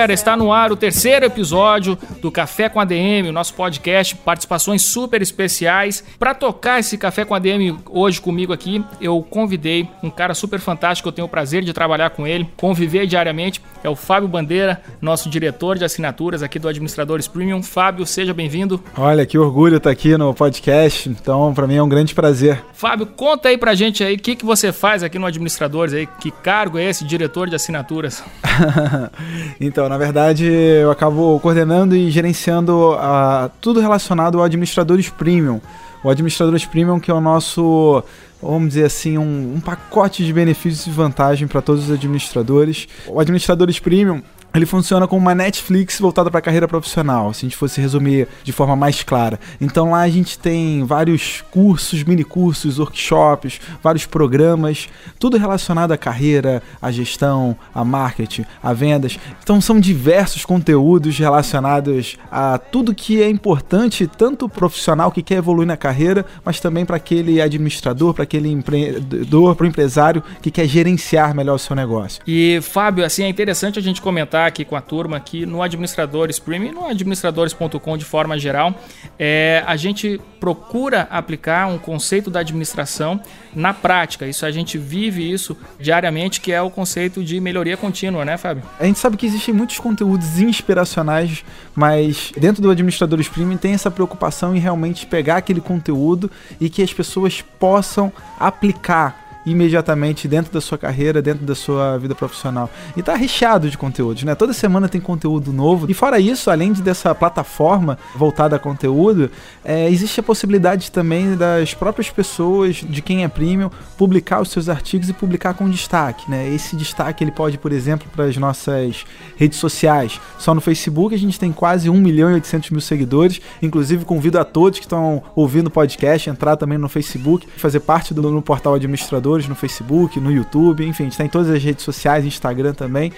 Galera, está no ar o terceiro episódio do Café com ADM, o nosso podcast, participações super especiais. Para tocar esse Café com ADM hoje comigo aqui, eu convidei um cara super fantástico, eu tenho o prazer de trabalhar com ele, conviver diariamente, é o Fábio Bandeira, nosso diretor de assinaturas aqui do Administradores Premium. Fábio, seja bem-vindo. Olha, que orgulho estar aqui no podcast, então para mim é um grande prazer. Fábio, conta aí pra gente aí o que, que você faz aqui no Administradores aí, que cargo é esse, diretor de assinaturas? então, na verdade, eu acabo coordenando e gerenciando uh, tudo relacionado ao Administradores Premium. O Administradores Premium, que é o nosso, vamos dizer assim, um, um pacote de benefícios e vantagem para todos os administradores. O Administradores Premium ele funciona como uma Netflix voltada para a carreira profissional, se a gente fosse resumir de forma mais clara. Então lá a gente tem vários cursos, mini cursos, workshops, vários programas, tudo relacionado à carreira, à gestão, a marketing, a vendas. Então são diversos conteúdos relacionados a tudo que é importante, tanto o profissional que quer evoluir na carreira, mas também para aquele administrador, para aquele empreendedor, para o empresário que quer gerenciar melhor o seu negócio. E Fábio, assim é interessante a gente comentar aqui com a turma aqui no Administradores Premium, no administradores.com de forma geral, é, a gente procura aplicar um conceito da administração na prática. Isso a gente vive isso diariamente, que é o conceito de melhoria contínua, né, Fábio? A gente sabe que existem muitos conteúdos inspiracionais, mas dentro do Administradores Premium tem essa preocupação em realmente pegar aquele conteúdo e que as pessoas possam aplicar imediatamente dentro da sua carreira, dentro da sua vida profissional. E tá recheado de conteúdos, né? Toda semana tem conteúdo novo. E fora isso, além de dessa plataforma voltada a conteúdo, é, existe a possibilidade também das próprias pessoas, de quem é premium, publicar os seus artigos e publicar com destaque, né? Esse destaque ele pode, por exemplo, para as nossas redes sociais. Só no Facebook a gente tem quase 1 milhão e 800 mil seguidores. Inclusive convido a todos que estão ouvindo o podcast, entrar também no Facebook, fazer parte do no portal administrador no Facebook, no YouTube, enfim, a gente está em todas as redes sociais, Instagram também.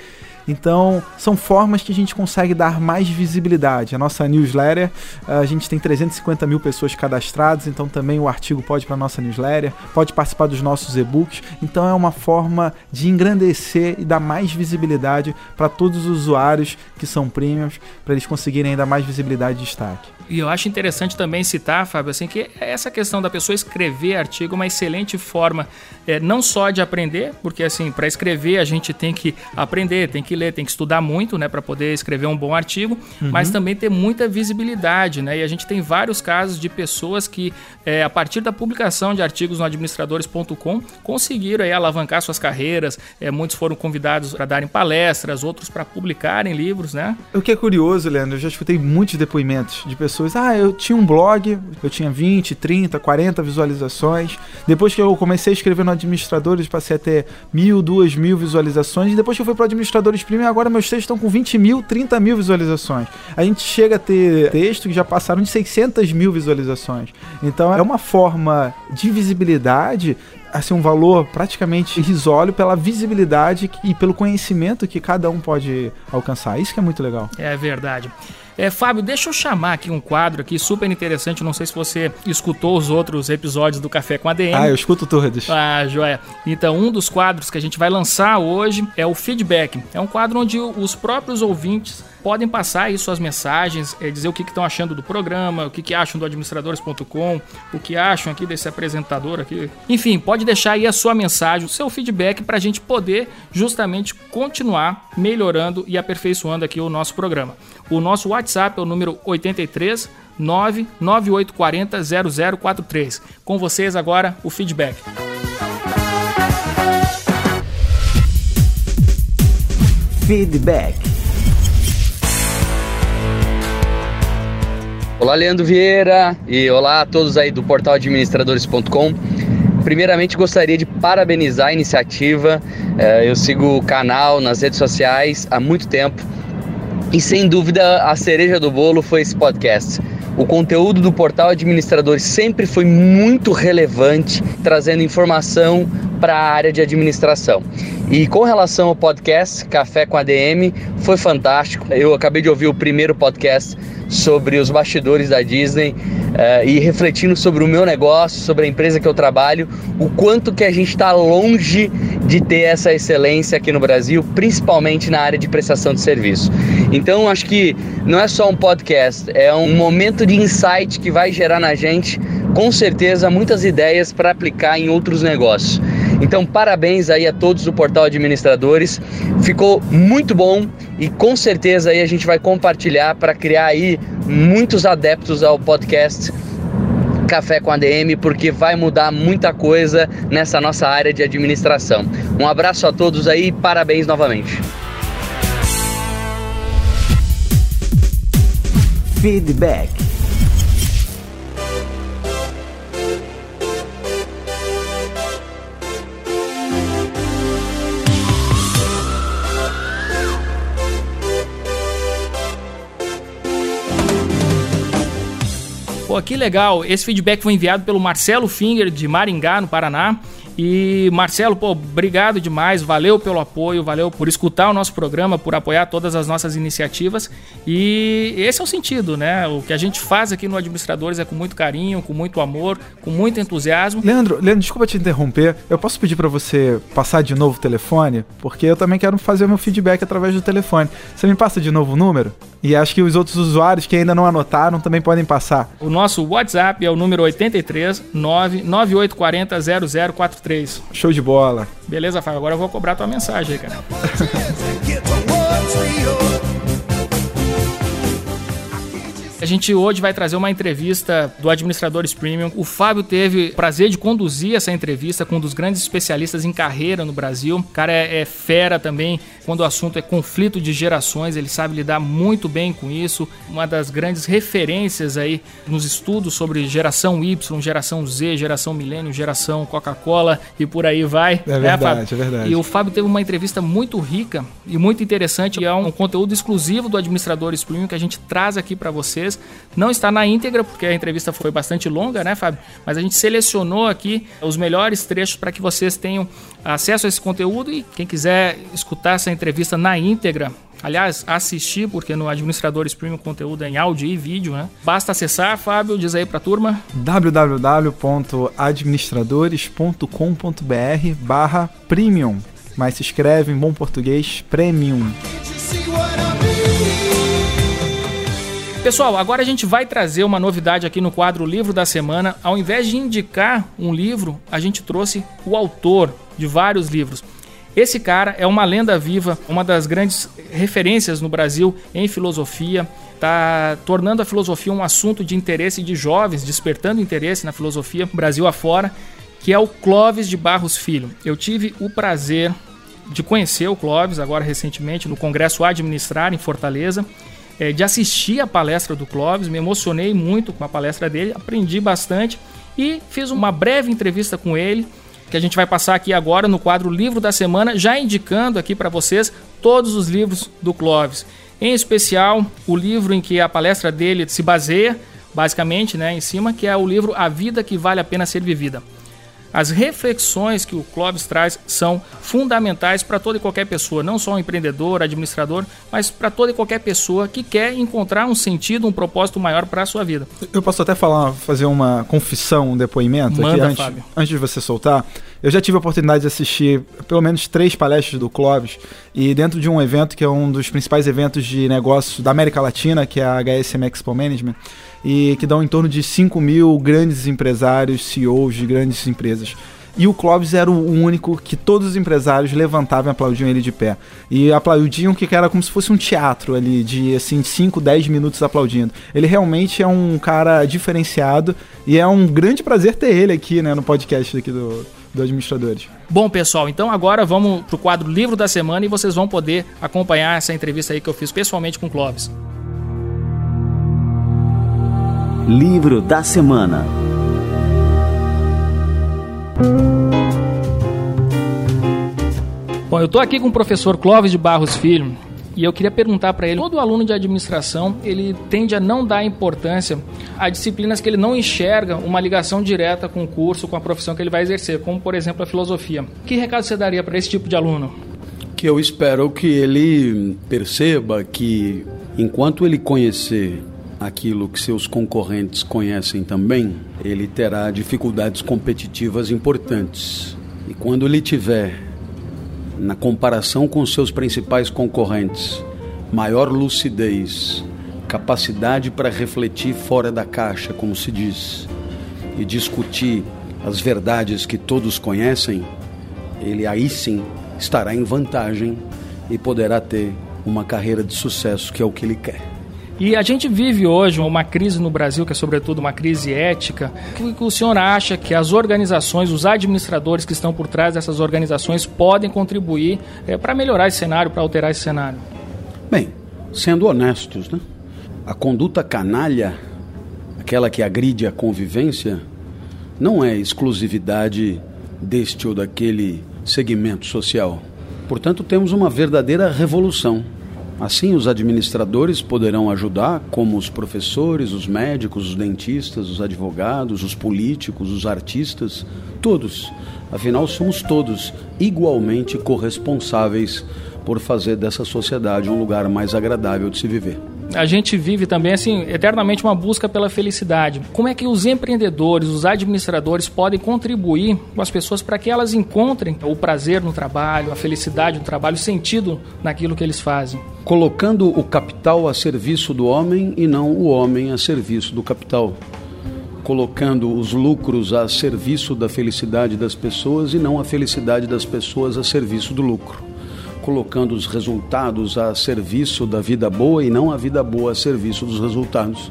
Então, são formas que a gente consegue dar mais visibilidade. A nossa newsletter, a gente tem 350 mil pessoas cadastradas, então também o artigo pode para a nossa newsletter, pode participar dos nossos e-books. Então, é uma forma de engrandecer e dar mais visibilidade para todos os usuários que são premiums, para eles conseguirem ainda mais visibilidade e destaque. E eu acho interessante também citar, Fábio, assim, que essa questão da pessoa escrever artigo é uma excelente forma, é, não só de aprender, porque assim, para escrever a gente tem que aprender, tem que que ler, tem que estudar muito, né, para poder escrever um bom artigo, uhum. mas também ter muita visibilidade, né? E a gente tem vários casos de pessoas que, é, a partir da publicação de artigos no administradores.com, conseguiram aí alavancar suas carreiras. É, muitos foram convidados para darem palestras, outros para publicarem livros, né? O que é curioso, Leandro, eu já escutei muitos depoimentos de pessoas. Ah, eu tinha um blog, eu tinha 20, 30, 40 visualizações. Depois que eu comecei a escrever no Administradores, passei a ter mil, duas mil visualizações. E depois que eu fui para Premium, agora meus textos estão com 20 mil, 30 mil visualizações. A gente chega a ter textos que já passaram de 600 mil visualizações. Então é uma forma de visibilidade assim, um valor praticamente irrisório pela visibilidade e pelo conhecimento que cada um pode alcançar. Isso que é muito legal. É verdade. É, Fábio, deixa eu chamar aqui um quadro aqui super interessante. Não sei se você escutou os outros episódios do Café com ADM. Ah, eu escuto todos. Ah, joia. Então, um dos quadros que a gente vai lançar hoje é o feedback. É um quadro onde os próprios ouvintes podem passar aí suas mensagens, é, dizer o que estão achando do programa, o que, que acham do administradores.com, o que acham aqui desse apresentador aqui. Enfim, pode deixar aí a sua mensagem, o seu feedback para a gente poder justamente continuar melhorando e aperfeiçoando aqui o nosso programa. O nosso WhatsApp é o número 83 99840 0043. Com vocês agora o feedback. Feedback. Olá, Leandro Vieira e olá a todos aí do portal administradores.com. Primeiramente, gostaria de parabenizar a iniciativa. É, eu sigo o canal nas redes sociais há muito tempo e, sem dúvida, a cereja do bolo foi esse podcast. O conteúdo do portal Administradores sempre foi muito relevante, trazendo informação para a área de administração. E com relação ao podcast Café com ADM, foi fantástico. Eu acabei de ouvir o primeiro podcast sobre os bastidores da Disney uh, e refletindo sobre o meu negócio, sobre a empresa que eu trabalho, o quanto que a gente está longe de ter essa excelência aqui no Brasil, principalmente na área de prestação de serviço. Então, acho que não é só um podcast, é um momento de insight que vai gerar na gente, com certeza, muitas ideias para aplicar em outros negócios. Então, parabéns aí a todos do Portal Administradores. Ficou muito bom e com certeza aí a gente vai compartilhar para criar aí muitos adeptos ao podcast Café com ADM, porque vai mudar muita coisa nessa nossa área de administração. Um abraço a todos aí e parabéns novamente. Feedback Pô, que legal. Esse feedback foi enviado pelo Marcelo Finger, de Maringá, no Paraná. E Marcelo, pô, obrigado demais, valeu pelo apoio, valeu por escutar o nosso programa, por apoiar todas as nossas iniciativas. E esse é o sentido, né? O que a gente faz aqui no Administradores é com muito carinho, com muito amor, com muito entusiasmo. Leandro, Leandro, desculpa te interromper. Eu posso pedir para você passar de novo o telefone? Porque eu também quero fazer meu feedback através do telefone. Você me passa de novo o número? E acho que os outros usuários que ainda não anotaram também podem passar. O nosso WhatsApp é o número 83 99840 0043. Show de bola. Beleza, Fábio? Agora eu vou cobrar tua mensagem aí, cara. A gente hoje vai trazer uma entrevista do Administradores Premium. O Fábio teve o prazer de conduzir essa entrevista com um dos grandes especialistas em carreira no Brasil. O cara é, é fera também quando o assunto é conflito de gerações, ele sabe lidar muito bem com isso. Uma das grandes referências aí nos estudos sobre geração Y, geração Z, geração milênio, geração Coca-Cola e por aí vai. É verdade, é verdade. E o Fábio teve uma entrevista muito rica e muito interessante. E é um conteúdo exclusivo do Administradores Premium que a gente traz aqui para vocês. Não está na íntegra, porque a entrevista foi bastante longa, né, Fábio? Mas a gente selecionou aqui os melhores trechos para que vocês tenham acesso a esse conteúdo e quem quiser escutar essa entrevista na íntegra, Aliás, assistir, porque no Administradores Premium conteúdo é em áudio e vídeo, né? Basta acessar, Fábio, diz aí pra turma. www.administradores.com.br barra premium. Mas se escreve em bom português, premium. Pessoal, agora a gente vai trazer uma novidade aqui no quadro Livro da Semana. Ao invés de indicar um livro, a gente trouxe o autor de vários livros. Esse cara é uma lenda viva, uma das grandes referências no Brasil em filosofia, está tornando a filosofia um assunto de interesse de jovens, despertando interesse na filosofia Brasil afora, que é o Clóvis de Barros Filho. Eu tive o prazer de conhecer o Clóvis agora recentemente no Congresso Administrar em Fortaleza é, de assistir a palestra do Clóvis, me emocionei muito com a palestra dele, aprendi bastante e fiz uma breve entrevista com ele, que a gente vai passar aqui agora no quadro Livro da Semana, já indicando aqui para vocês todos os livros do Clóvis. Em especial, o livro em que a palestra dele se baseia, basicamente, né, em cima, que é o livro A Vida que Vale a Pena Ser Vivida. As reflexões que o Clóvis traz são fundamentais para toda e qualquer pessoa, não só um empreendedor, administrador, mas para toda e qualquer pessoa que quer encontrar um sentido, um propósito maior para a sua vida. Eu posso até falar, fazer uma confissão, um depoimento Manda, aqui antes, Fábio. antes de você soltar. Eu já tive a oportunidade de assistir pelo menos três palestras do Clóvis e dentro de um evento que é um dos principais eventos de negócios da América Latina, que é a HSM Expo Management, e que dão em torno de 5 mil grandes empresários, CEOs de grandes empresas. E o Clóvis era o único que todos os empresários levantavam e aplaudiam ele de pé. E aplaudiam que era como se fosse um teatro ali, de assim, 5, 10 minutos aplaudindo. Ele realmente é um cara diferenciado e é um grande prazer ter ele aqui, né, no podcast aqui do, do Administradores. Bom, pessoal, então agora vamos para o quadro Livro da Semana e vocês vão poder acompanhar essa entrevista aí que eu fiz pessoalmente com o Clóvis. Livro da Semana Bom, eu estou aqui com o professor Clóvis de Barros Filho e eu queria perguntar para ele: todo aluno de administração ele tende a não dar importância a disciplinas que ele não enxerga uma ligação direta com o curso, com a profissão que ele vai exercer, como por exemplo a filosofia. Que recado você daria para esse tipo de aluno? Que eu espero que ele perceba que enquanto ele conhecer aquilo que seus concorrentes conhecem também, ele terá dificuldades competitivas importantes. E quando ele tiver, na comparação com seus principais concorrentes, maior lucidez, capacidade para refletir fora da caixa, como se diz, e discutir as verdades que todos conhecem, ele aí sim estará em vantagem e poderá ter uma carreira de sucesso, que é o que ele quer. E a gente vive hoje uma crise no Brasil, que é sobretudo uma crise ética. O que o senhor acha que as organizações, os administradores que estão por trás dessas organizações podem contribuir é, para melhorar esse cenário, para alterar esse cenário? Bem, sendo honestos, né? a conduta canalha, aquela que agride a convivência, não é exclusividade deste ou daquele segmento social. Portanto, temos uma verdadeira revolução Assim, os administradores poderão ajudar, como os professores, os médicos, os dentistas, os advogados, os políticos, os artistas, todos. Afinal, somos todos igualmente corresponsáveis por fazer dessa sociedade um lugar mais agradável de se viver a gente vive também assim eternamente uma busca pela felicidade. Como é que os empreendedores, os administradores podem contribuir com as pessoas para que elas encontrem o prazer no trabalho, a felicidade no trabalho, o sentido naquilo que eles fazem? Colocando o capital a serviço do homem e não o homem a serviço do capital. Colocando os lucros a serviço da felicidade das pessoas e não a felicidade das pessoas a serviço do lucro colocando os resultados a serviço da vida boa e não a vida boa a serviço dos resultados.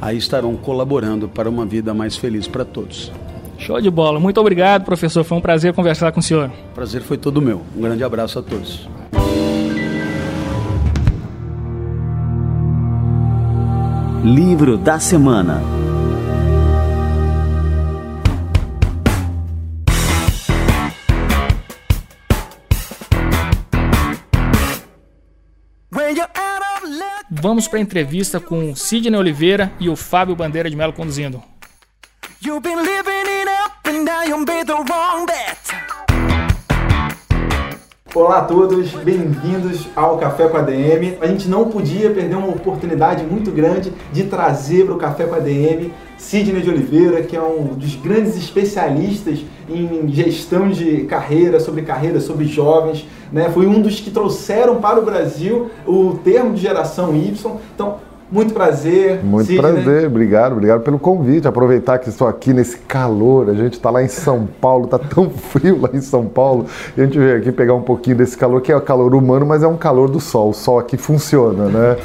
Aí estarão colaborando para uma vida mais feliz para todos. Show de bola. Muito obrigado, professor. Foi um prazer conversar com o senhor. O prazer foi todo meu. Um grande abraço a todos. Livro da Semana Vamos para a entrevista com Sidney Oliveira e o Fábio Bandeira de Melo conduzindo. Olá a todos, bem-vindos ao Café com a DM. A gente não podia perder uma oportunidade muito grande de trazer para o Café com a DM Sidney de Oliveira, que é um dos grandes especialistas em gestão de carreira, sobre carreira, sobre jovens. Né? Foi um dos que trouxeram para o Brasil o termo de geração Y. Então, muito prazer. Muito Sidney. prazer, obrigado, obrigado pelo convite. Aproveitar que estou aqui nesse calor, a gente está lá em São Paulo, está tão frio lá em São Paulo, e a gente veio aqui pegar um pouquinho desse calor, que é o calor humano, mas é um calor do sol. O sol aqui funciona, né?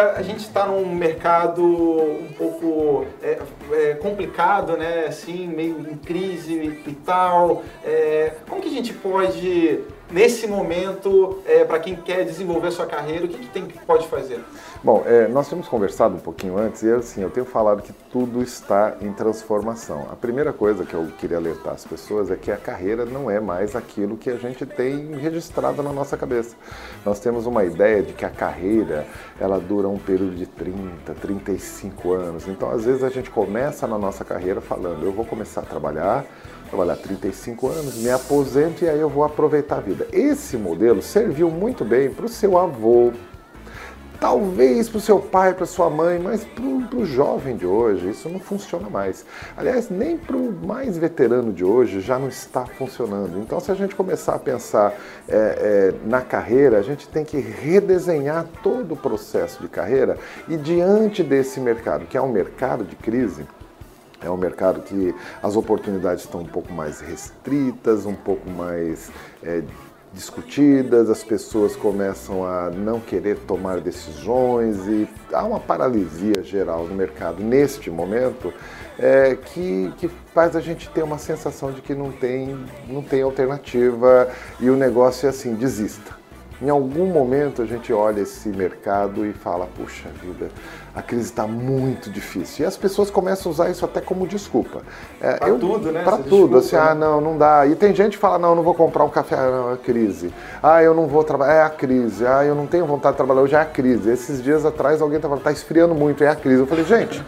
A gente está num mercado um pouco é, é, complicado, né? Assim, meio em crise e tal. É, como que a gente pode nesse momento, é, para quem quer desenvolver sua carreira, o que, que tem que pode fazer? Bom, é, nós tínhamos conversado um pouquinho antes e assim, eu tenho falado que tudo está em transformação. A primeira coisa que eu queria alertar as pessoas é que a carreira não é mais aquilo que a gente tem registrado na nossa cabeça. Nós temos uma ideia de que a carreira ela dura um período de 30, 35 anos. Então, às vezes a gente começa na nossa carreira falando, eu vou começar a trabalhar trabalhar 35 anos, me aposento e aí eu vou aproveitar a vida. Esse modelo serviu muito bem para o seu avô, talvez para o seu pai, para sua mãe, mas para o jovem de hoje isso não funciona mais. Aliás, nem para o mais veterano de hoje já não está funcionando. Então, se a gente começar a pensar é, é, na carreira, a gente tem que redesenhar todo o processo de carreira e diante desse mercado, que é um mercado de crise, é um mercado que as oportunidades estão um pouco mais restritas, um pouco mais é, discutidas, as pessoas começam a não querer tomar decisões e há uma paralisia geral no mercado neste momento é, que, que faz a gente ter uma sensação de que não tem, não tem alternativa e o negócio é assim, desista. Em algum momento a gente olha esse mercado e fala, puxa vida, a crise está muito difícil. E as pessoas começam a usar isso até como desculpa. É, para tudo, né? Para tudo. Desculpa, assim, né? ah, não, não dá. E tem gente que fala, não, eu não vou comprar um café, ah, não, é a crise. Ah, eu não vou trabalhar, é a crise. Ah, eu não tenho vontade de trabalhar hoje, é a crise. Esses dias atrás alguém estava, tá esfriando muito, é a crise. Eu falei, gente,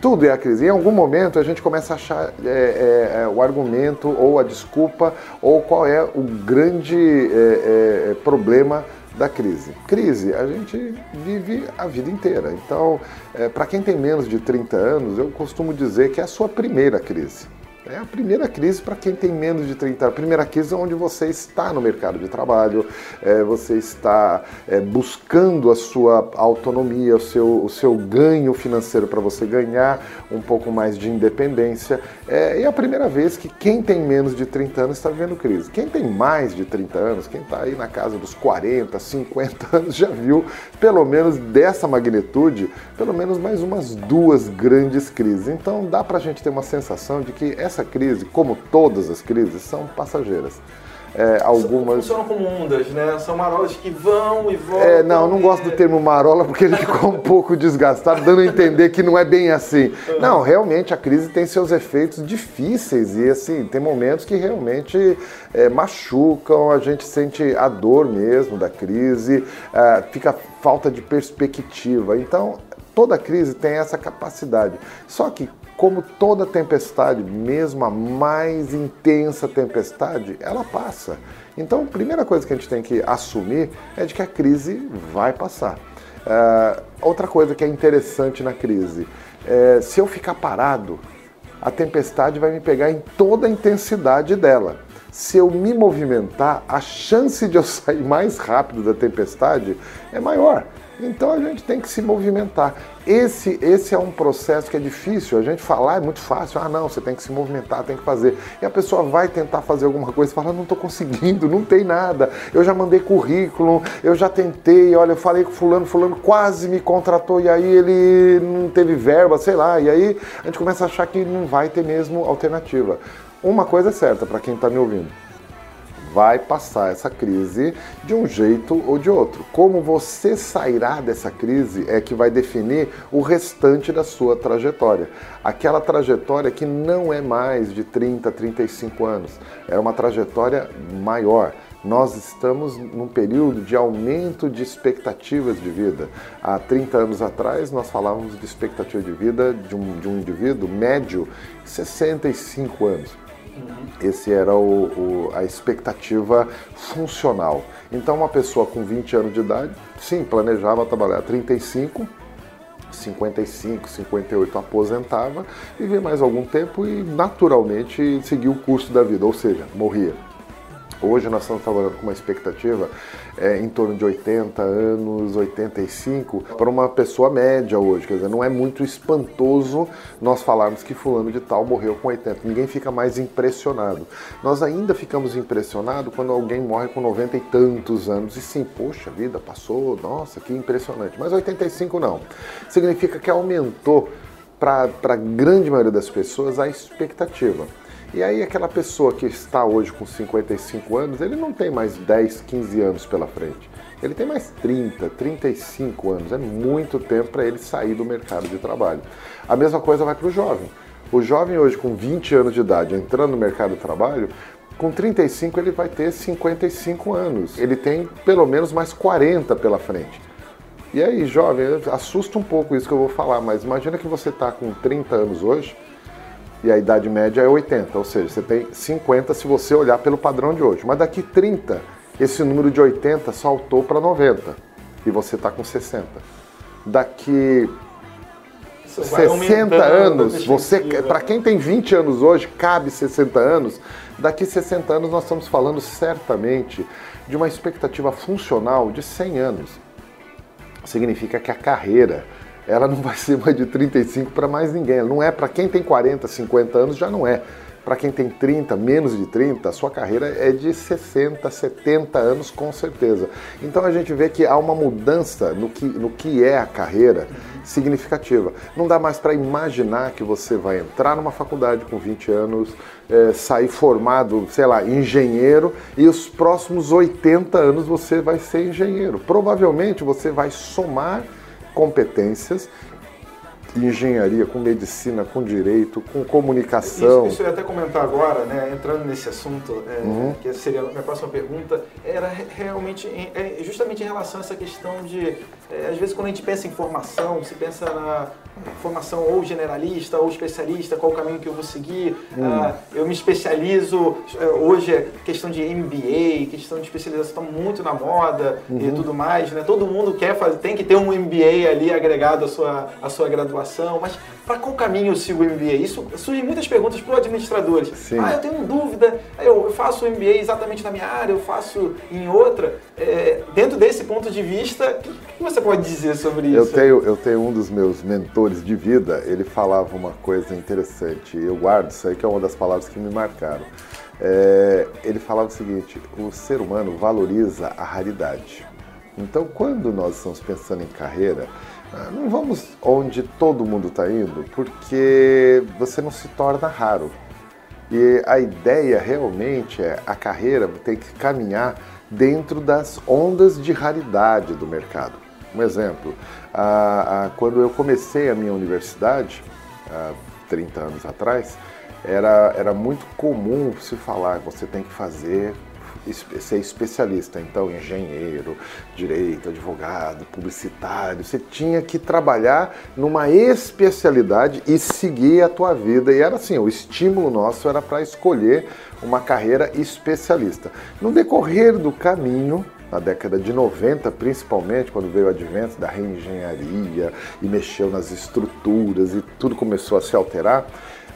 tudo é a crise. Em algum momento a gente começa a achar é, é, é o argumento ou a desculpa ou qual é o grande é, é, problema da crise. Crise, a gente vive a vida inteira. Então, é, para quem tem menos de 30 anos, eu costumo dizer que é a sua primeira crise. É a primeira crise para quem tem menos de 30 anos. A primeira crise é onde você está no mercado de trabalho, é, você está é, buscando a sua autonomia, o seu, o seu ganho financeiro para você ganhar um pouco mais de independência. É, é a primeira vez que quem tem menos de 30 anos está vivendo crise. Quem tem mais de 30 anos, quem está aí na casa dos 40, 50 anos, já viu, pelo menos dessa magnitude, pelo menos mais umas duas grandes crises. Então dá para a gente ter uma sensação de que essa essa crise, como todas as crises, são passageiras. É, algumas. Funcionam como ondas, né? São marolas que vão e voltam. É, não, não gosto do termo marola porque ele ficou um pouco desgastado, dando a entender que não é bem assim. Não, realmente a crise tem seus efeitos difíceis e assim, tem momentos que realmente é, machucam, a gente sente a dor mesmo da crise, é, fica falta de perspectiva. Então, toda crise tem essa capacidade. Só que como toda tempestade, mesmo a mais intensa tempestade, ela passa. Então, a primeira coisa que a gente tem que assumir é de que a crise vai passar. Uh, outra coisa que é interessante na crise, é, se eu ficar parado, a tempestade vai me pegar em toda a intensidade dela. Se eu me movimentar, a chance de eu sair mais rápido da tempestade é maior. Então a gente tem que se movimentar. Esse, esse é um processo que é difícil. A gente falar é muito fácil. Ah, não, você tem que se movimentar, tem que fazer. E a pessoa vai tentar fazer alguma coisa e fala: não estou conseguindo, não tem nada. Eu já mandei currículo, eu já tentei. Olha, eu falei com Fulano, Fulano quase me contratou e aí ele não teve verba, sei lá. E aí a gente começa a achar que não vai ter mesmo alternativa. Uma coisa é certa para quem está me ouvindo vai passar essa crise de um jeito ou de outro. Como você sairá dessa crise é que vai definir o restante da sua trajetória. Aquela trajetória que não é mais de 30, 35 anos, é uma trajetória maior. Nós estamos num período de aumento de expectativas de vida. Há 30 anos atrás, nós falávamos de expectativa de vida de um, de um indivíduo médio 65 anos. Esse era o, o, a expectativa funcional. Então, uma pessoa com 20 anos de idade, sim, planejava trabalhar 35, 55, 58 aposentava, vivia mais algum tempo e naturalmente seguia o curso da vida, ou seja, morria. Hoje nós estamos trabalhando com uma expectativa é, em torno de 80 anos, 85, para uma pessoa média hoje. Quer dizer, não é muito espantoso nós falarmos que fulano de tal morreu com 80. Ninguém fica mais impressionado. Nós ainda ficamos impressionados quando alguém morre com 90 e tantos anos. E sim, poxa, vida passou, nossa, que impressionante. Mas 85 não. Significa que aumentou para a grande maioria das pessoas a expectativa. E aí aquela pessoa que está hoje com 55 anos, ele não tem mais 10, 15 anos pela frente. Ele tem mais 30, 35 anos. É muito tempo para ele sair do mercado de trabalho. A mesma coisa vai para o jovem. O jovem hoje com 20 anos de idade entrando no mercado de trabalho, com 35 ele vai ter 55 anos. Ele tem pelo menos mais 40 pela frente. E aí, jovem, assusta um pouco isso que eu vou falar, mas imagina que você está com 30 anos hoje e a idade média é 80, ou seja, você tem 50 se você olhar pelo padrão de hoje. Mas daqui 30, esse número de 80 saltou para 90 e você está com 60. Daqui 60 anos, você para quem tem 20 anos hoje, cabe 60 anos. Daqui 60 anos nós estamos falando certamente de uma expectativa funcional de 100 anos. Significa que a carreira ela não vai ser mais de 35 para mais ninguém. Não é para quem tem 40, 50 anos, já não é. Para quem tem 30, menos de 30, a sua carreira é de 60, 70 anos com certeza. Então a gente vê que há uma mudança no que, no que é a carreira significativa. Não dá mais para imaginar que você vai entrar numa faculdade com 20 anos, é, sair formado, sei lá, engenheiro, e os próximos 80 anos você vai ser engenheiro. Provavelmente você vai somar competências engenharia, com medicina, com direito, com comunicação. Isso, isso eu ia até comentar agora, né, entrando nesse assunto, é, uhum. que seria a minha próxima pergunta, era realmente, é, justamente em relação a essa questão de, é, às vezes quando a gente pensa em formação, se pensa na formação ou generalista ou especialista, qual o caminho que eu vou seguir, uhum. ah, eu me especializo, é, hoje é questão de MBA, questão de especialização está muito na moda uhum. e tudo mais, né, todo mundo quer fazer, tem que ter um MBA ali agregado à sua, à sua graduação, mas para qual caminho eu sigo o MBA? Isso surgem muitas perguntas para os administradores. Sim. Ah, eu tenho dúvida, eu faço o MBA exatamente na minha área, eu faço em outra. É, dentro desse ponto de vista, o que, que, você pode dizer sobre isso? Eu tenho, eu tenho um dos meus mentores de vida, ele falava uma coisa interessante, eu guardo isso aí, que é uma das palavras que me marcaram. É, ele falava o seguinte: o ser humano valoriza a raridade. Então, quando nós estamos pensando em carreira, ah, não vamos onde todo mundo está indo, porque você não se torna raro. E a ideia realmente é a carreira tem que caminhar dentro das ondas de raridade do mercado. Um exemplo, quando eu comecei a minha universidade, há 30 anos atrás, era, era muito comum se falar você tem que fazer ser especialista. Então, engenheiro, direito, advogado, publicitário, você tinha que trabalhar numa especialidade e seguir a tua vida. E era assim, o estímulo nosso era para escolher uma carreira especialista. No decorrer do caminho, na década de 90, principalmente, quando veio o advento da reengenharia e mexeu nas estruturas e tudo começou a se alterar,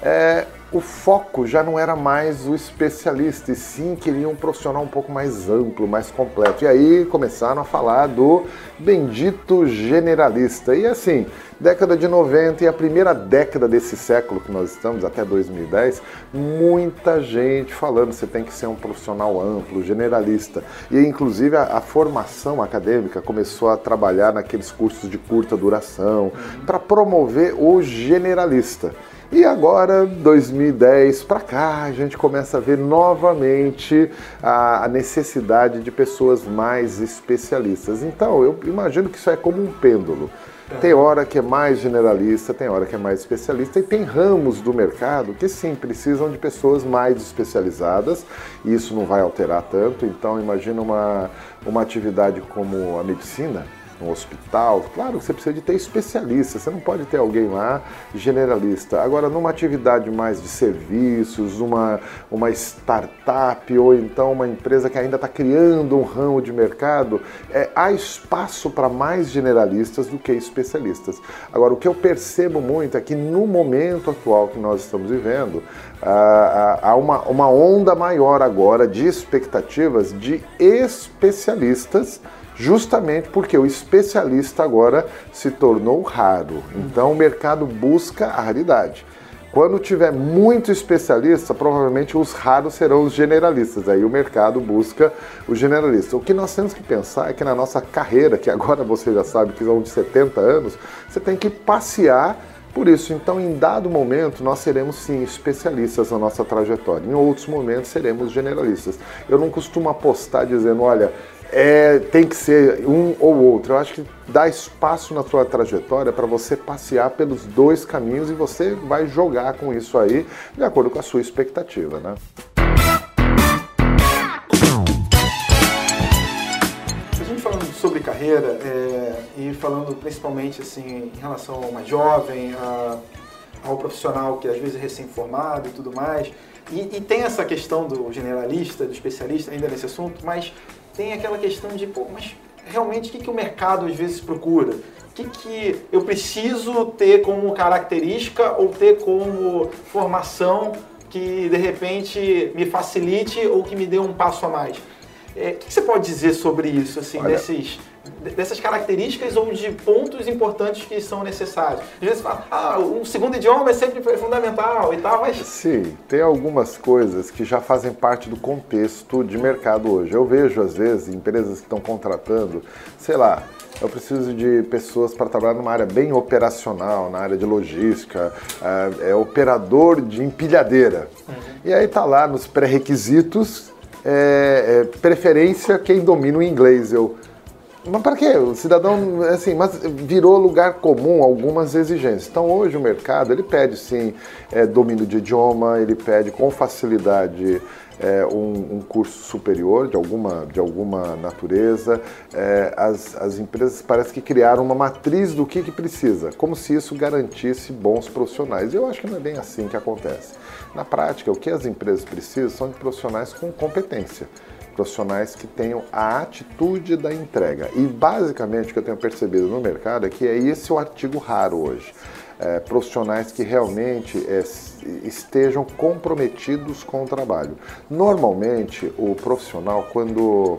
é, o foco já não era mais o especialista, e sim queriam um profissional um pouco mais amplo, mais completo. E aí começaram a falar do bendito generalista. E assim, década de 90 e a primeira década desse século que nós estamos, até 2010, muita gente falando você tem que ser um profissional amplo, generalista. E inclusive a, a formação acadêmica começou a trabalhar naqueles cursos de curta duração para promover o generalista. E agora, 2010 para cá, a gente começa a ver novamente a, necessidade de pessoas mais especialistas. Então, eu imagino que isso é como um pêndulo. Tem hora que é mais generalista, tem hora que é mais especialista e tem ramos do mercado que sim precisam de pessoas mais especializadas e isso não vai alterar tanto. Então imagina uma, uma atividade como a medicina, um hospital, claro que você precisa de ter especialista, você não pode ter alguém lá generalista. Agora, numa atividade mais de serviços, uma, uma startup ou então uma empresa que ainda está criando um ramo de mercado, é, há espaço para mais generalistas do que especialistas. Agora, o que eu percebo muito é que no momento atual que nós estamos vivendo, há uma, uma onda maior agora de expectativas de especialistas justamente porque o especialista agora se tornou raro. Então o mercado busca a raridade. Quando tiver muito especialista, provavelmente os raros serão os generalistas. Aí o mercado busca o generalista. O que nós temos que pensar é que na nossa carreira, que agora você já sabe que são de 70 anos, você tem que passear por isso, então, em dado momento, nós seremos sim especialistas na nossa trajetória. Em outros momentos, seremos generalistas. Eu não costumo apostar dizendo, olha, é, tem que ser um ou outro. Eu acho que dá espaço na sua trajetória para você passear pelos dois caminhos e você vai jogar com isso aí de acordo com a sua expectativa, né? A gente falando sobre carreira é, e falando principalmente assim em relação ao mais jovem, a, ao profissional que às vezes é recém-formado e tudo mais, e, e, tem essa questão do generalista, do especialista ainda nesse assunto, mas tem aquela questão de, pô, mas realmente o que, que o mercado às vezes procura? O que, que eu preciso ter como característica ou ter como formação que de repente me facilite ou que me dê um passo a mais? É, o que, que você pode dizer sobre isso, assim, Olha, desses dessas características ou de pontos importantes que são necessários. Às vezes fala, ah, um segundo idioma é sempre fundamental e tal, mas... Sim, tem algumas coisas que já fazem parte do contexto de mercado hoje. Eu vejo, às vezes, empresas que estão contratando, sei lá, eu preciso de pessoas para trabalhar numa área bem operacional, na área de logística, é, é operador de empilhadeira. Uhum. E aí tá lá nos pré-requisitos, é, é, preferência quem domina o inglês. Eu, Mas para quê? O cidadão, assim, mas virou lugar comum algumas exigências. Então hoje o mercado, ele pede sim é, domínio de idioma, ele pede com facilidade é, um, um, curso superior de alguma, de alguma natureza. É, as, as empresas parece que criaram uma matriz do que, que precisa, como se isso garantisse bons profissionais. Eu acho que não é bem assim que acontece. Na prática, o que as empresas precisam são de profissionais com competência profissionais que tenham a atitude da entrega. E basicamente o que eu tenho percebido no mercado é que é esse o artigo raro hoje. É, profissionais que realmente é, estejam comprometidos com o trabalho. Normalmente, o profissional, quando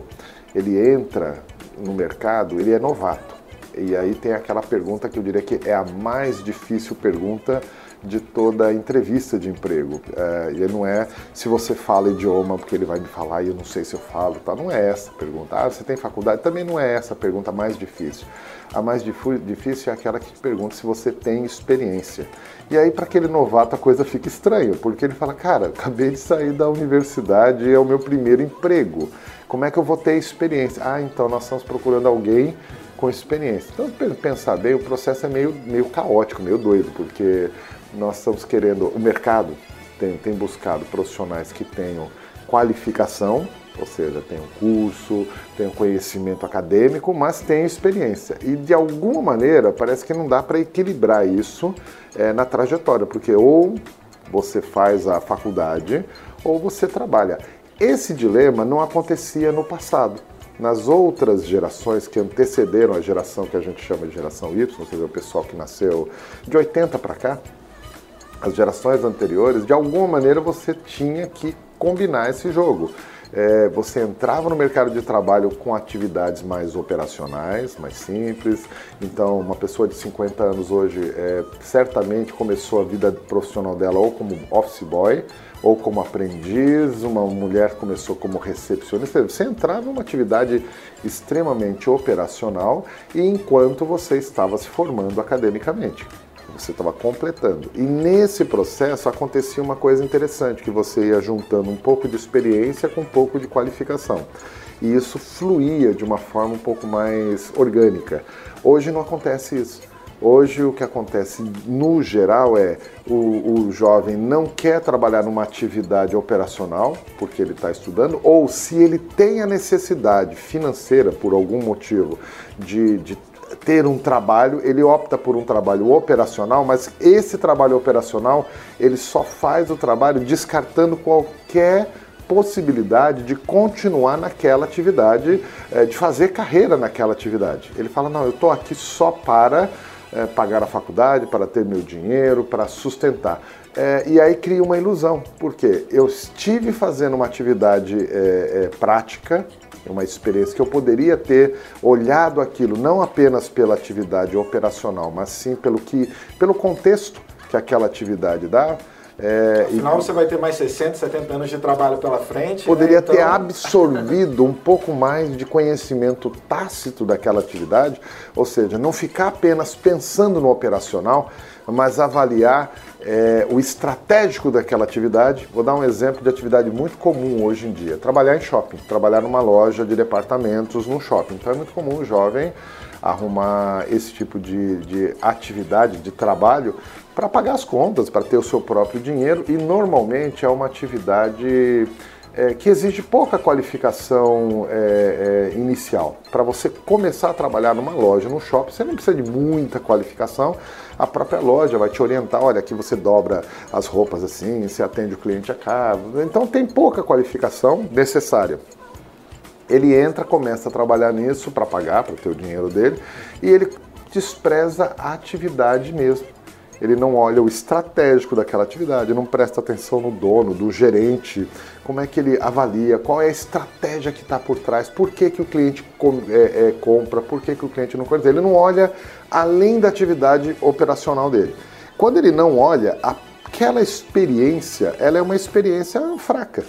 ele entra no mercado, ele é novato. E aí tem aquela pergunta que eu diria que é a mais difícil pergunta de toda entrevista de emprego. É, e não é se você fala idioma, porque ele vai me falar e eu não sei se eu falo, tá? não é essa a pergunta. Ah, você tem faculdade? Também não é essa a pergunta mais difícil. A mais difícil é aquela que pergunta se você tem experiência. E aí, para aquele novato, a coisa fica estranha, porque ele fala: Cara, acabei de sair da universidade, é o meu primeiro emprego. Como é que eu vou ter experiência? Ah, então nós estamos procurando alguém com experiência. Então, pensar bem, o processo é meio, meio caótico, meio doido, porque nós estamos querendo, o mercado tem, tem buscado profissionais que tenham qualificação, ou seja, tem um curso, tem conhecimento acadêmico, mas tem experiência. E de alguma maneira parece que não dá para equilibrar isso é, na trajetória, porque ou você faz a faculdade ou você trabalha. Esse dilema não acontecia no passado. Nas outras gerações que antecederam a geração que a gente chama de geração Y, quer dizer, o pessoal que nasceu de 80 para cá, as gerações anteriores, de alguma maneira você tinha que combinar esse jogo. É, você entrava no mercado de trabalho com atividades mais operacionais, mais simples. Então, uma pessoa de 50 anos hoje é, certamente começou a vida profissional dela ou como office boy ou como aprendiz, uma mulher começou como recepcionista. Você entrava numa atividade extremamente operacional e enquanto você estava se formando academicamente você estava completando. E nesse processo acontecia uma coisa interessante, que você ia juntando um pouco de experiência com um pouco de qualificação. E isso fluía de uma forma um pouco mais orgânica. Hoje não acontece isso. Hoje o que acontece no geral é o, o jovem não quer trabalhar numa atividade operacional porque ele está estudando, ou se ele tem a necessidade financeira por algum motivo de, de ter um trabalho, ele opta por um trabalho operacional, mas esse trabalho operacional ele só faz o trabalho descartando qualquer possibilidade de continuar naquela atividade, eh, de fazer carreira naquela atividade. Ele fala: não, eu estou aqui só para é, pagar a faculdade, para ter meu dinheiro, para sustentar. É, e aí cria uma ilusão, porque eu estive fazendo uma atividade prática, uma experiência que eu poderia ter olhado aquilo não apenas pela atividade operacional, mas sim pelo que, pelo contexto que aquela atividade dá. É, Afinal, e, você vai ter mais 60, 70 anos de trabalho pela frente. Né? Poderia né? então... ter absorvido um pouco mais de conhecimento tácito daquela atividade, ou seja, não ficar apenas pensando no operacional, mas avaliar é, o estratégico daquela atividade. Vou dar um exemplo de atividade muito comum hoje em dia: trabalhar em shopping, trabalhar numa loja de departamentos num shopping. Então é muito comum o jovem arrumar esse tipo de, de atividade, de trabalho, para pagar as contas, para ter o seu próprio dinheiro e normalmente é uma atividade é, que exige pouca qualificação é, é, inicial. Para você começar a trabalhar numa loja, num shopping, você não precisa de muita qualificação. A própria loja vai te orientar, olha, aqui você dobra as roupas assim, você atende o cliente a casa. Então tem pouca qualificação necessária. Ele entra, começa a trabalhar nisso para pagar, para ter o dinheiro dele, e ele despreza a atividade mesmo ele não olha o estratégico daquela atividade, não presta atenção no dono, do gerente, como é que ele avalia, qual é a estratégia que está por trás, por que, que o cliente com, é, é, compra, por que, que o cliente não compra. Ele não olha além da atividade operacional dele. Quando ele não olha, aquela experiência, ela é uma experiência fraca.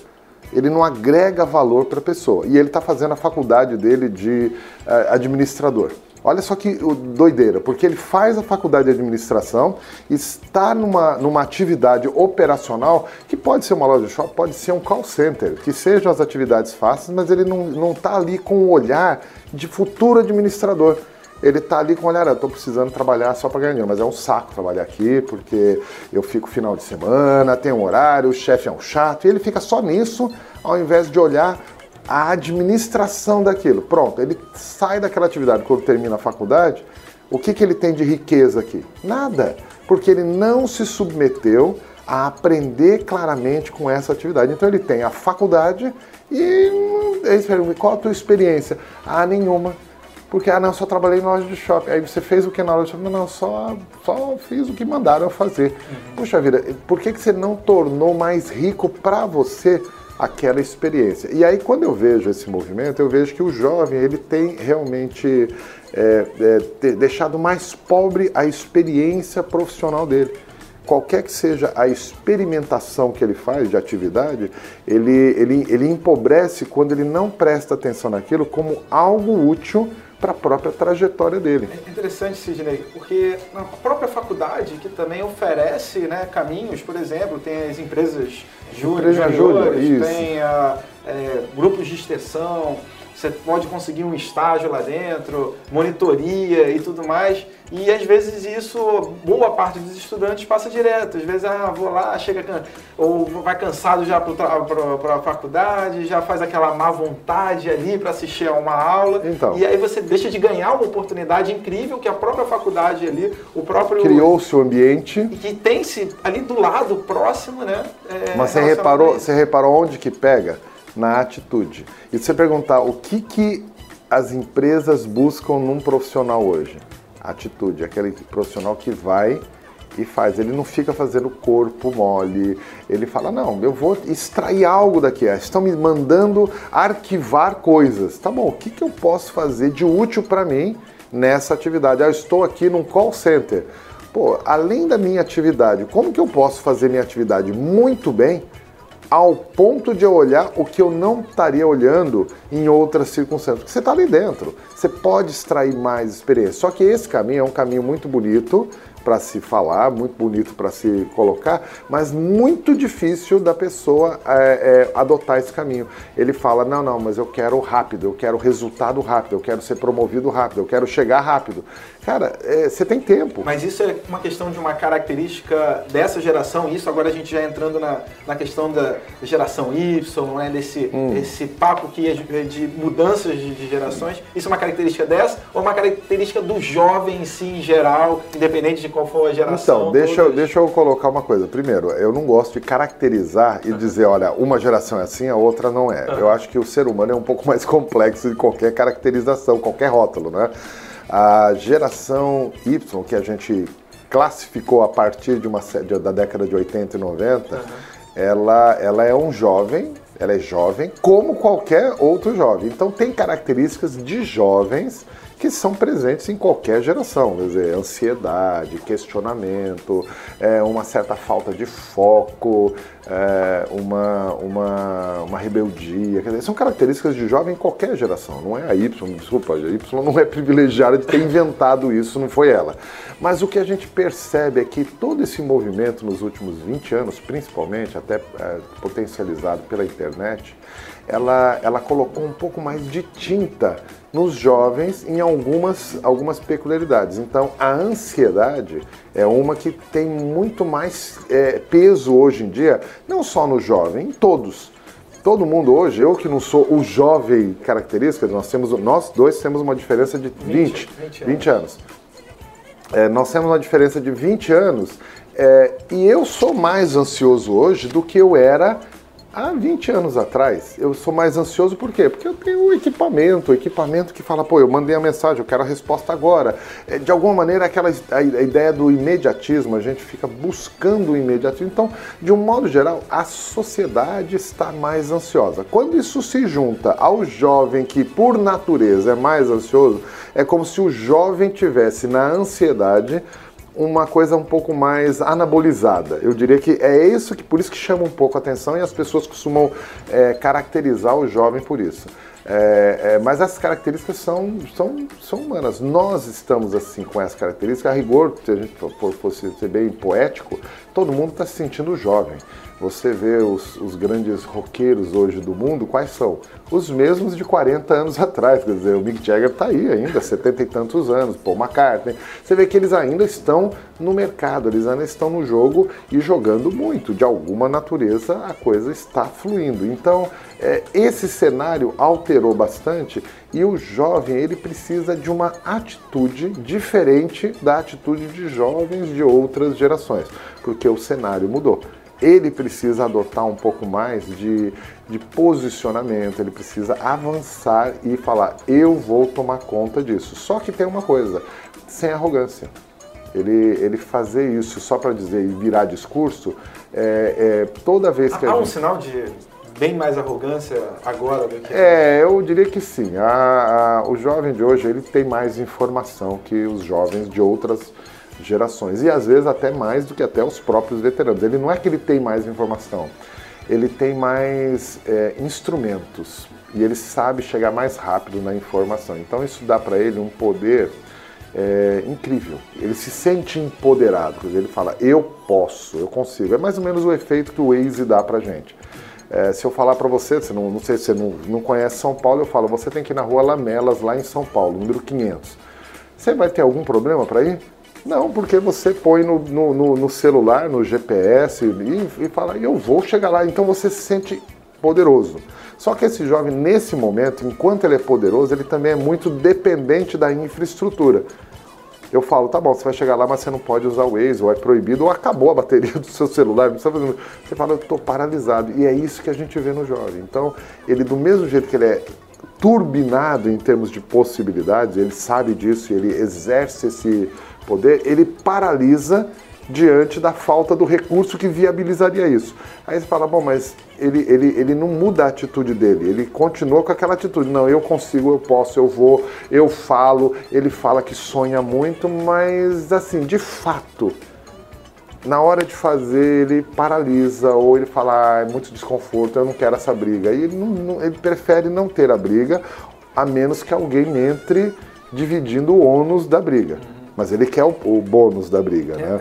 Ele não agrega valor para a pessoa. E ele está fazendo a faculdade dele de uh, administrador. Olha só que doideira, porque ele faz a faculdade de administração, está numa, numa atividade operacional que pode ser uma loja de shopping, pode ser um call center, que sejam as atividades fáceis, mas ele não está ali com o olhar de futuro administrador. Ele está ali com olhar, eu estou precisando trabalhar só para ganhar dinheiro, mas é um saco trabalhar aqui, porque eu fico final de semana, tem um horário, o chefe é um chato, e ele fica só nisso, ao invés de olhar a administração daquilo. Pronto, ele sai daquela atividade quando termina a faculdade. O que, que ele tem de riqueza aqui? Nada, porque ele não se submeteu a aprender claramente com essa atividade. Então ele tem a faculdade e eles perguntam, qual a tua experiência? Ah, nenhuma. Porque, ah, não, só trabalhei em loja de shopping. Aí você fez o que na loja de shopping? Não, só, só fiz o que mandaram eu fazer. Uhum. Puxa vida, por que, que você não tornou mais rico para você aquela experiência. E aí, quando eu vejo esse movimento, eu vejo que o jovem ele tem realmente é, é, deixado mais pobre a experiência profissional dele. Qualquer que seja a experimentação que ele faz de atividade, ele, ele, ele empobrece quando ele não presta atenção naquilo como algo útil para a própria trajetória dele. É interessante, Sidney, porque na própria faculdade, que também oferece né, caminhos, por exemplo, tem as empresas júniores, tem a, é, grupos de extensão, você pode conseguir um estágio lá dentro, monitoria e tudo mais. E às vezes isso, boa parte dos estudantes passa direto. Às vezes, ah, vou lá, chega ou vai cansado já para a faculdade, já faz aquela má vontade ali para assistir a uma aula. Então, e aí você deixa de ganhar uma oportunidade incrível que a própria faculdade ali, o próprio. Criou o seu ambiente. E que tem-se ali do lado, próximo, né? É, Mas você reparou, você reparou onde que pega? Na atitude. E se você perguntar o que, que as empresas buscam num profissional hoje? atitude, aquele profissional que vai e faz. Ele não fica fazendo corpo mole. Ele fala: não, eu vou extrair algo daqui. Estão me mandando arquivar coisas. Tá bom, o que, que eu posso fazer de útil para mim nessa atividade? Ah, eu estou aqui num call center. Pô, além da minha atividade, como que eu posso fazer minha atividade muito bem? Ao ponto de eu olhar o que eu não estaria olhando em outras circunstâncias. Porque você está ali dentro, você pode extrair mais experiência. Só que esse caminho é um caminho muito bonito, para se falar, muito bonito para se colocar, mas muito difícil da pessoa é, é, adotar esse caminho. Ele fala: não, não, mas eu quero rápido, eu quero resultado rápido, eu quero ser promovido rápido, eu quero chegar rápido. Cara, é, você tem tempo. Mas isso é uma questão de uma característica dessa geração, isso agora a gente já entrando na, na questão da geração Y, né, desse hum. esse papo que é de mudanças de, de gerações. Isso é uma característica dessa ou uma característica do jovem em si, em geral, independente de qual for a geração. Então, deixa, eu, deixa eu colocar uma coisa. Primeiro, eu não gosto de caracterizar e dizer, olha, uma geração é assim, a outra não é. Eu acho que o ser humano é um pouco mais complexo de qualquer caracterização, qualquer rótulo, né? A geração Y, que a gente classificou a partir de uma da década de 80 e 90, uhum. ela, ela é um jovem, ela é jovem como qualquer outro jovem. Então tem características de jovens que são presentes em qualquer geração, quer dizer, ansiedade, questionamento, é, uma certa falta de foco, é, uma, uma, uma rebeldia, quer dizer, são características de jovem em qualquer geração, não é a Y, desculpa, a Y não é privilegiada de ter inventado isso, não foi ela. Mas o que a gente percebe é que todo esse movimento nos últimos 20 anos, principalmente, até é, potencializado pela internet, ela, ela colocou um pouco mais de tinta nos jovens em algumas, algumas peculiaridades. Então, a ansiedade é uma que tem muito mais é, peso hoje em dia, não só no jovem, em todos. Todo mundo hoje, eu que não sou o jovem característica, nós, temos, nós dois temos uma diferença de 20, 20, 20 anos. É, nós temos uma diferença de 20 anos é, e eu sou mais ansioso hoje do que eu era há 20 anos atrás, eu sou mais ansioso por quê? Porque eu tenho o equipamento, o equipamento que fala, pô, eu mandei a mensagem, eu quero a resposta agora. É, de alguma maneira, aquela a ideia do imediatismo, a gente fica buscando o imediatismo. Então, de um modo geral, a sociedade está mais ansiosa. Quando isso se junta ao jovem que, por natureza, é mais ansioso, é como se o jovem tivesse na ansiedade uma coisa um pouco mais anabolizada. Eu diria que é isso que por isso que chama um pouco a atenção e as pessoas costumam é, caracterizar o jovem por isso. É, é, mas as características são, são, são humanas. Nós estamos assim com essas características. A rigor, se a gente fosse ser bem poético, todo mundo está se sentindo jovem. Você vê os, os, grandes roqueiros hoje do mundo, quais são? Os mesmos de 40 anos atrás. Quer dizer, o Mick Jagger está aí ainda, 70 e tantos anos, Paul McCartney. Você vê que eles ainda estão no mercado, eles ainda estão no jogo e jogando muito. De alguma natureza a coisa está fluindo. Então, é, esse cenário alterou bastante e o jovem ele precisa de uma atitude diferente da atitude de jovens de outras gerações, porque o cenário mudou ele precisa adotar um pouco mais de, de posicionamento, ele precisa avançar e falar: eu vou tomar conta disso. Só que tem uma coisa, sem arrogância. Ele, ele fazer isso só para dizer e virar discurso, é, é, toda vez que Há a um gente... sinal de bem mais arrogância agora do que. É, eu diria que sim. A, a, o jovem de hoje ele tem mais informação que os jovens de outras gerações e às vezes até mais do que até os próprios veteranos. Ele não é que ele tem mais informação, ele tem mais é, instrumentos e ele sabe chegar mais rápido na informação. Então isso dá para ele um poder é, incrível. Ele se sente empoderado, quer dizer, ele fala eu posso, eu consigo. É mais ou menos o efeito que o Waze dá para gente. É, se eu falar para você, você não, não sei se você não, não conhece São Paulo, eu falo, você tem que ir na rua Lamelas, lá em São Paulo, número 500. Você vai ter algum problema para ir? Não, porque você põe no, no, no celular, no GPS e, e fala, eu vou chegar lá. Então você se sente poderoso. Só que esse jovem, nesse momento, enquanto ele é poderoso, ele também é muito dependente da infraestrutura. Eu falo, tá bom, você vai chegar lá, mas você não pode usar o Waze, ou é proibido, ou acabou a bateria do seu celular. Não fazer... Você fala, eu estou paralisado. E é isso que a gente vê no jovem. Então, ele, do mesmo jeito que ele é turbinado em termos de possibilidades, ele sabe disso, ele exerce esse poder, ele paralisa diante da falta do recurso que viabilizaria isso. Aí você fala, bom, mas ele, ele, ele não muda a atitude dele, ele continua com aquela atitude. Não, eu consigo, eu posso, eu vou, eu falo. Ele fala que sonha muito, mas assim, de fato, na hora de fazer, ele paralisa ou ele fala, ah, é muito desconforto, eu não quero essa briga. E ele, não, não, ele prefere não ter a briga, a menos que alguém entre dividindo o ônus da briga. Mas ele quer o, o bônus da briga, né?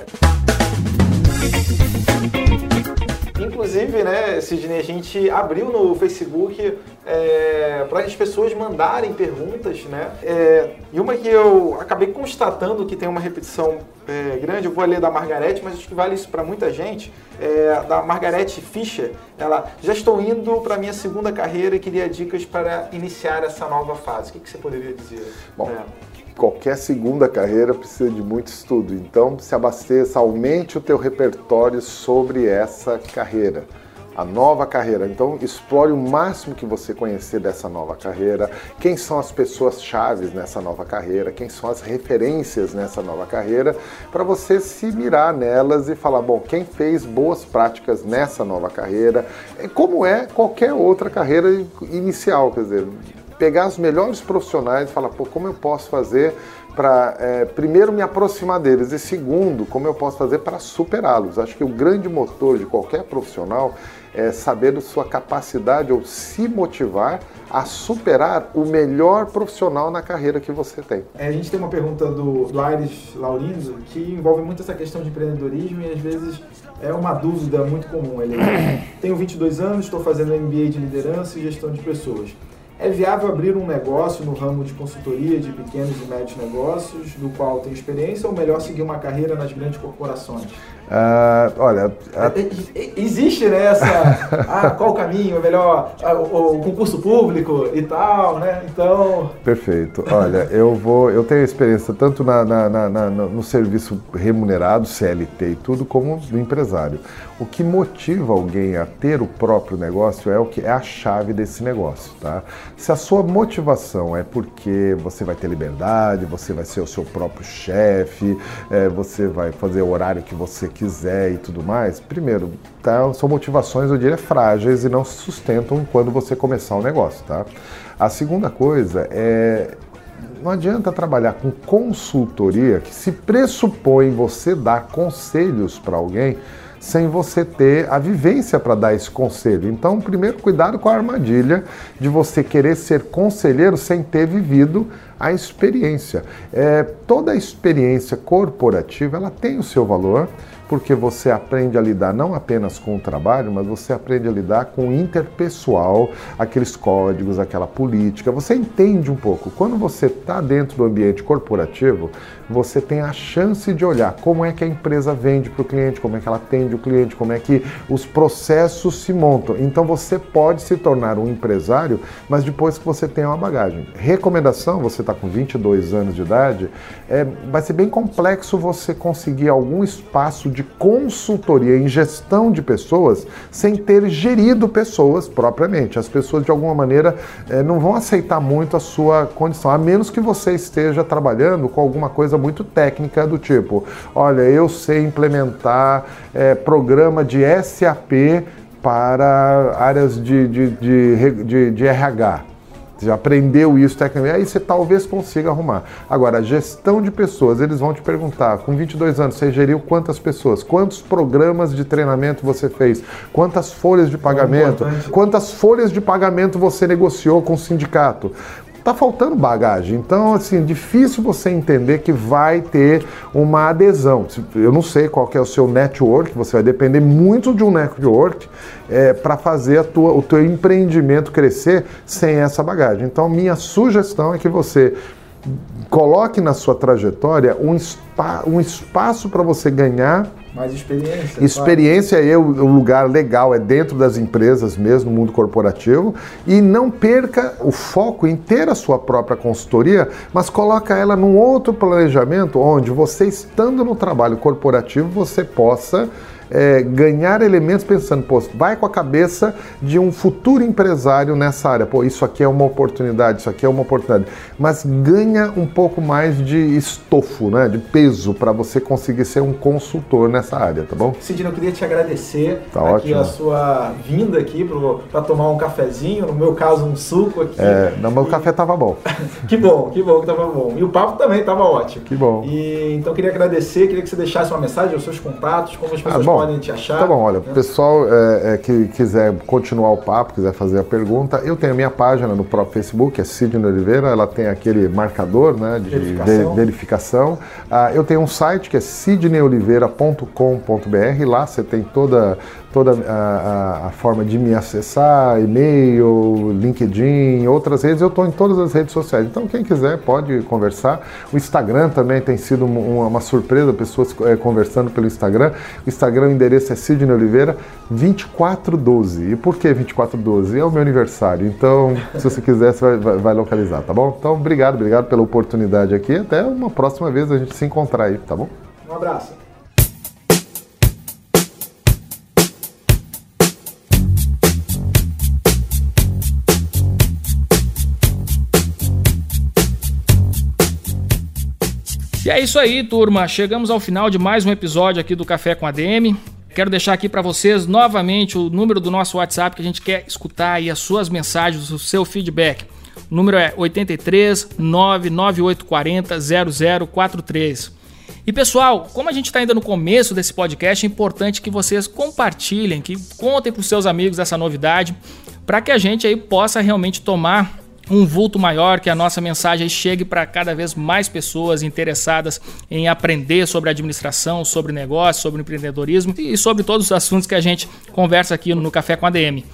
Inclusive, né, Sidney, a gente abriu no Facebook é, para as pessoas mandarem perguntas, né? É, e uma que eu acabei constatando que tem uma repetição é, grande, eu vou ler da Margarete, mas acho que vale isso para muita gente, é, da Margarete Fischer. Ela, já estou indo para minha segunda carreira e queria dicas para iniciar essa nova fase. O que, que você poderia dizer? Bom, qualquer segunda carreira precisa de muito estudo. Então, se abasteça, aumente o teu repertório sobre essa carreira, a nova carreira. Então, explore o máximo que você conhecer dessa nova carreira, quem são as pessoas chaves nessa nova carreira, quem são as referências nessa nova carreira, para você se mirar nelas e falar, bom, quem fez boas práticas nessa nova carreira, como é qualquer outra carreira inicial, quer dizer, pegar os melhores profissionais e falar, pô, como eu posso fazer para, é, primeiro, me aproximar deles e, segundo, como eu posso fazer para superá-los. Acho que o grande motor de qualquer profissional é saber sua capacidade ou se motivar a superar o melhor profissional na carreira que você tem. É, a gente tem uma pergunta do, do Aires Laurindo que envolve muito essa questão de empreendedorismo e às vezes é uma dúvida muito comum. Ele tenho 22 anos, estou fazendo MBA de liderança e gestão de pessoas. É viável abrir um negócio no ramo de consultoria de pequenos e médios negócios, do qual tem experiência, ou melhor seguir uma carreira nas grandes corporações? Uh, olha, a... É, existe né, essa. ah, qual o caminho? É melhor ah, o, o, concurso público e tal, né? Então. Perfeito. Olha, eu vou. Eu tenho experiência tanto na, na, na, no serviço remunerado, CLT e tudo, como no empresário. O que motiva alguém a ter o próprio negócio é o que é a chave desse negócio, tá? Se a sua motivação é porque você vai ter liberdade, você vai ser o seu próprio chefe, é, você vai fazer o horário que você quiser e tudo mais, primeiro, tá, são motivações, eu diria, frágeis e não se sustentam quando você começar o negócio, tá? A segunda coisa é não adianta trabalhar com consultoria que se pressupõe você dar conselhos para alguém sem você ter a vivência para dar esse conselho. Então, primeiro, cuidado com a armadilha de você querer ser conselheiro sem ter vivido a experiência. É, toda a experiência corporativa ela tem o seu valor porque você aprende a lidar não apenas com o trabalho, mas você aprende a lidar com o interpessoal, aqueles códigos, aquela política. Você entende um pouco. Quando você está dentro do ambiente corporativo, você tem a chance de olhar como é que a empresa vende para o cliente, como é que ela atende o cliente, como é que os processos se montam. Então você pode se tornar um empresário, mas depois que você tem uma bagagem. Recomendação: você está com 22 anos de idade, é, vai ser bem complexo você conseguir algum espaço de consultoria em gestão de pessoas sem ter gerido pessoas propriamente. As pessoas, de alguma maneira, é, não vão aceitar muito a sua condição, a menos que você esteja trabalhando com alguma coisa muito técnica do tipo: olha, eu sei implementar é, programa de SAP para áreas de, de, de, de, de RH já aprendeu isso tecnicamente, aí você talvez consiga arrumar. Agora, gestão de pessoas, eles vão te perguntar, com 22 anos, você geriu quantas pessoas? Quantos programas de treinamento você fez? Quantas folhas de pagamento? Quantas folhas de pagamento você negociou com o sindicato? Tá faltando bagagem. Então, assim, difícil você entender que vai ter uma adesão. Eu não sei qual é o seu network, você vai depender muito de um network é, para fazer tua, o teu empreendimento crescer sem essa bagagem. Então, minha sugestão é que você coloque na sua trajetória um, spa, um espaço para você ganhar mais experiência. Experiência claro. é o lugar legal, é dentro das empresas mesmo, no mundo corporativo. E não perca o foco em ter a sua própria consultoria, mas coloca ela num outro planejamento onde você estando no trabalho corporativo, você possa é, ganhar elementos pensando, pô, vai com a cabeça de um futuro empresário nessa área. Pô, isso aqui é uma oportunidade, isso aqui é uma oportunidade. Mas ganha um pouco mais de estofo, né, de peso para você conseguir ser um consultor nessa área, tá bom? Sidney, eu queria te agradecer tá aqui ótimo. a sua vinda aqui para tomar um cafezinho, no meu caso um suco aqui. É, não, mas e... o café tava bom. que bom, que bom que tava bom. E o papo também tava ótimo. Que bom. E então eu queria agradecer, queria que você deixasse uma mensagem, os seus contatos, como as ah, pessoas ah, podem te achar. Tá bom, olha, o pessoal é, é, que quiser continuar o papo, quiser fazer a pergunta, eu tenho a minha página no próprio Facebook, é Sidney Oliveira, ela tem aquele marcador né, de verificação. De, verificação. Ah, eu tenho um site que é sidneyoliveira.com.br, lá você tem toda toda a, a, a, forma de me acessar, e-mail, LinkedIn, outras redes, eu estou em todas as redes sociais. Então, quem quiser pode conversar. O Instagram também tem sido uma, uma surpresa, pessoas é, conversando pelo Instagram. O Instagram, o endereço é Sidney Oliveira 2412. E por que 2412? É o meu aniversário. Então, se você quiser, você vai, vai localizar, tá bom? Então, obrigado, obrigado pela oportunidade aqui. Até uma próxima vez a gente se encontrar aí, tá bom? Um abraço. E é isso aí, turma. Chegamos ao final de mais um episódio aqui do Café com a DM. Quero deixar aqui para vocês novamente o número do nosso WhatsApp que a gente quer escutar aí as suas mensagens, o seu feedback. O número é 83 99840 0043. E pessoal, como a gente está ainda no começo desse podcast, é importante que vocês compartilhem, que contem os seus amigos essa novidade, para que a gente aí possa realmente tomar um vulto maior, que a nossa mensagem chegue para cada vez mais pessoas interessadas em aprender sobre administração, sobre negócio, sobre empreendedorismo e sobre todos os assuntos que a gente conversa aqui no Café com a DM.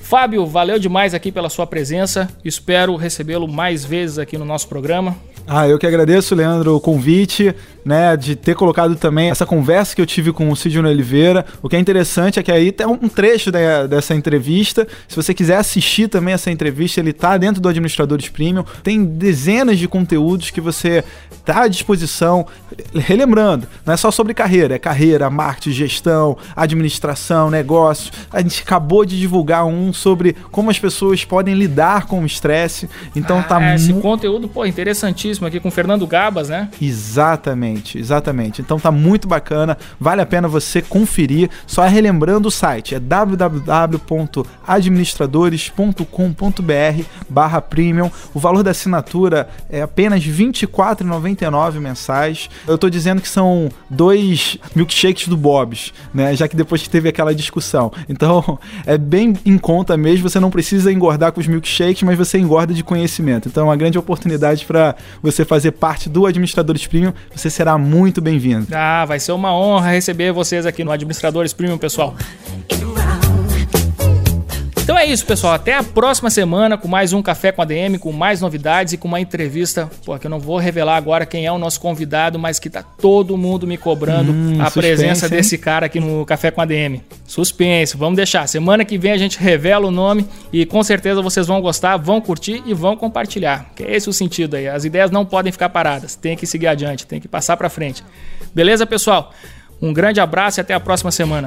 Fábio, valeu demais aqui pela sua presença. Espero recebê-lo mais vezes aqui no nosso programa. Ah, eu que agradeço, Leandro, o convite, né, de ter colocado também essa conversa que eu tive com o Sidney Oliveira. O que é interessante é que aí tem um trecho da, dessa entrevista. Se você quiser assistir também essa entrevista, ele tá dentro do Administradores Premium. Tem dezenas de conteúdos que você tá à disposição. Relembrando, não é só sobre carreira, é carreira, marketing, gestão, administração, negócios. A gente acabou de divulgar um sobre como as pessoas podem lidar com o estresse. Então tá ah, tá esse conteúdo, pô, interessantíssimo interessantíssimo aqui com o Fernando Gabas, né? Exatamente, exatamente. Então tá muito bacana, vale a pena você conferir. Só relembrando o site, é www.administradores.com.br barra premium. O valor da assinatura é apenas R$ 24,99 mensais. Eu tô dizendo que são dois milkshakes do Bob's, né? Já que depois que teve aquela discussão. Então, é bem em conta mesmo, você não precisa engordar com os milkshakes, mas você engorda de conhecimento. Então, é uma grande oportunidade para você fazer parte do Administradores Premium. Você será muito bem-vindo. Ah, vai ser uma honra receber vocês aqui no Administradores Premium, pessoal. Então é isso, pessoal. Até a próxima semana com mais um Café com a DM, com mais novidades e com uma entrevista. Pô, que eu não vou revelar agora quem é o nosso convidado, mas que tá todo mundo me cobrando hum, a suspense, presença hein? desse cara aqui no Café com a DM. Suspense, vamos deixar. Semana que vem a gente revela o nome e com certeza vocês vão gostar, vão curtir e vão compartilhar. Que é esse o sentido aí. As ideias não podem ficar paradas, tem que seguir adiante, tem que passar para frente. Beleza, pessoal? Um grande abraço e até a próxima semana.